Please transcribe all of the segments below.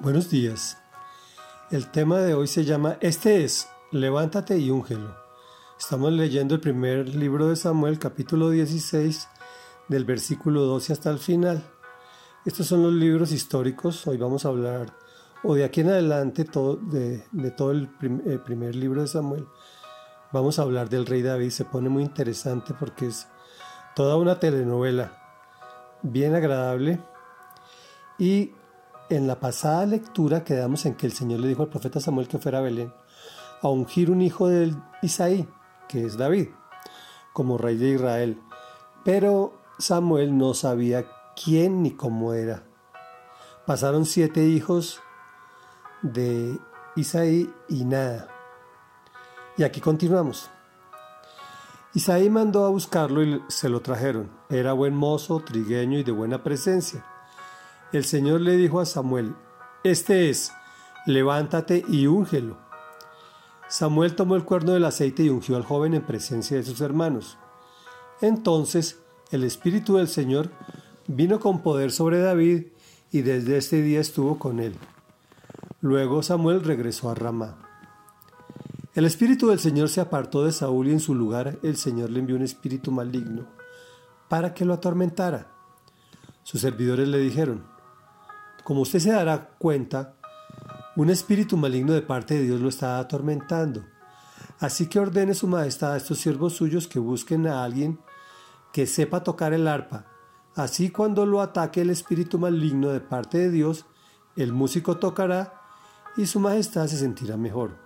Buenos días. El tema de hoy se llama Este es, levántate y úngelo. Estamos leyendo el primer libro de Samuel, capítulo 16, del versículo 12 hasta el final. Estos son los libros históricos, hoy vamos a hablar, o de aquí en adelante, todo, de, todo el, el primer libro de Samuel, vamos a hablar del rey David. Se pone muy interesante porque es toda una telenovela bien agradable y en la pasada lectura quedamos en que el Señor le dijo al profeta Samuel que fuera a Belén a ungir un hijo de Isaí, que es David, como rey de Israel. Pero Samuel no sabía quién ni cómo era. Pasaron siete hijos de Isaí y nada. Y aquí continuamos. Isaí mandó a buscarlo y se lo trajeron. Era buen mozo, trigueño y de buena presencia el Señor le dijo a Samuel, Este es, levántate y úngelo. Samuel tomó el cuerno del aceite y ungió al joven en presencia de sus hermanos. Entonces el Espíritu del Señor vino con poder sobre David y desde este día estuvo con él. Luego Samuel regresó a Ramá. El Espíritu del Señor se apartó de Saúl y en su lugar el Señor le envió un espíritu maligno para que lo atormentara. Sus servidores le dijeron, como usted se dará cuenta, un espíritu maligno de parte de Dios lo está atormentando. Así que ordene su majestad a estos siervos suyos que busquen a alguien que sepa tocar el arpa. Así cuando lo ataque el espíritu maligno de parte de Dios, el músico tocará y su majestad se sentirá mejor.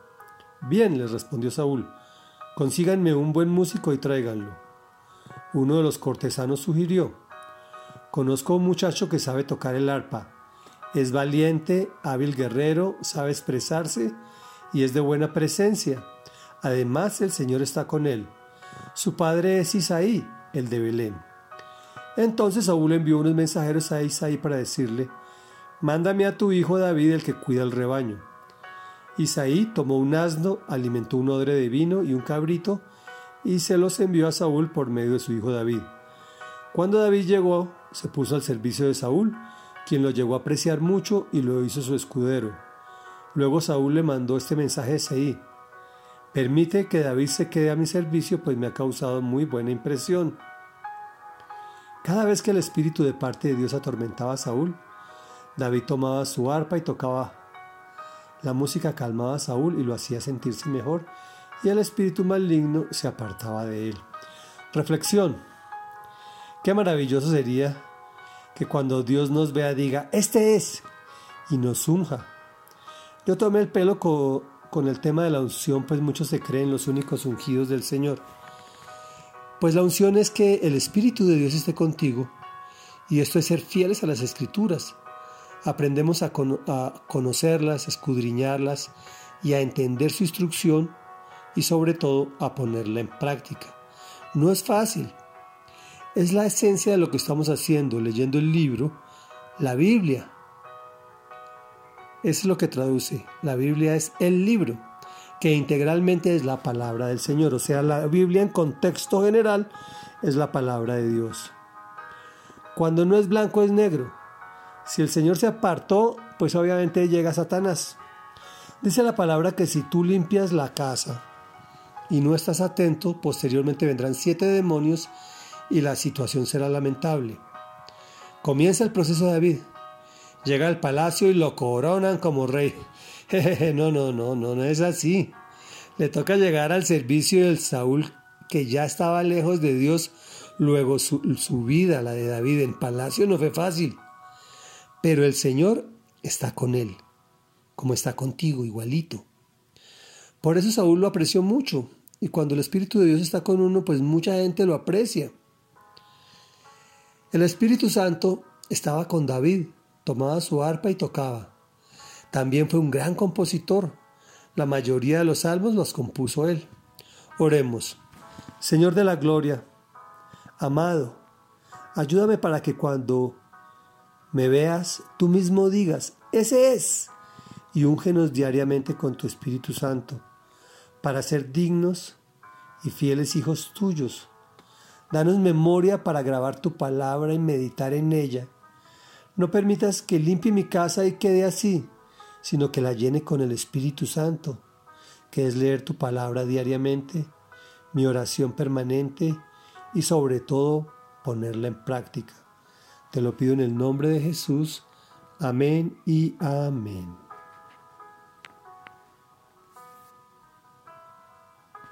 Bien, les respondió Saúl, consíganme un buen músico y tráiganlo. Uno de los cortesanos sugirió, conozco a un muchacho que sabe tocar el arpa es valiente, hábil guerrero, sabe expresarse y es de buena presencia. Además, el Señor está con él. Su padre es Isaí, el de Belén. Entonces Saúl envió unos mensajeros a Isaí para decirle, Mándame a tu hijo David el que cuida el rebaño. Isaí tomó un asno, alimentó un odre de vino y un cabrito, y se los envió a Saúl por medio de su hijo David. Cuando David llegó, se puso al servicio de Saúl, quien lo llegó a apreciar mucho y lo hizo su escudero. Luego Saúl le mandó este mensaje a Isaí. Permite que David se quede a mi servicio, pues me ha causado muy buena impresión. Cada vez que el espíritu de parte de Dios atormentaba a Saúl, David tomaba su arpa y tocaba. La música calmaba a Saúl y lo hacía sentirse mejor, y el espíritu maligno se apartaba de él. Reflexión. Qué maravilloso sería que cuando Dios nos vea diga, este es, y nos unja. Yo tomé el pelo con, el tema de la unción, pues muchos se creen los únicos ungidos del Señor. Pues la unción es que el Espíritu de Dios esté contigo, y esto es ser fieles a las Escrituras. Aprendemos a, a conocerlas, escudriñarlas y a entender su instrucción y sobre todo a ponerla en práctica. No es fácil, es la esencia de lo que estamos haciendo, leyendo el libro, la Biblia. Es lo que traduce. La Biblia es el libro, que integralmente es la palabra del Señor. O sea, la Biblia en contexto general es la palabra de Dios. Cuando no es blanco es negro. Si el Señor se apartó, pues obviamente llega Satanás. Dice la palabra que si tú limpias la casa y no estás atento, posteriormente vendrán siete demonios y la situación será lamentable. Comienza el proceso de David. Llega al palacio y lo coronan como rey. no, no, no, no, no es así. Le toca llegar al servicio del Saúl que ya estaba lejos de Dios. Luego su, su vida, la de David en palacio, no fue fácil. Pero el Señor está con él, como está contigo, igualito. Por eso Saúl lo apreció mucho. Y cuando el Espíritu de Dios está con uno, pues mucha gente lo aprecia. El Espíritu Santo estaba con David, tomaba su arpa y tocaba. También fue un gran compositor. La mayoría de los salmos los compuso él. Oremos. Señor de la Gloria, amado, ayúdame para que cuando me veas, tú mismo digas, ese es, y úngenos diariamente con tu Espíritu Santo, para ser dignos y fieles hijos tuyos Danos memoria para grabar tu palabra y meditar en ella. No permitas que limpie mi casa y quede así, sino que la llene con el Espíritu Santo, que es leer tu palabra diariamente, mi oración permanente y sobre todo ponerla en práctica. Te lo pido en el nombre de Jesús. Amén y amén.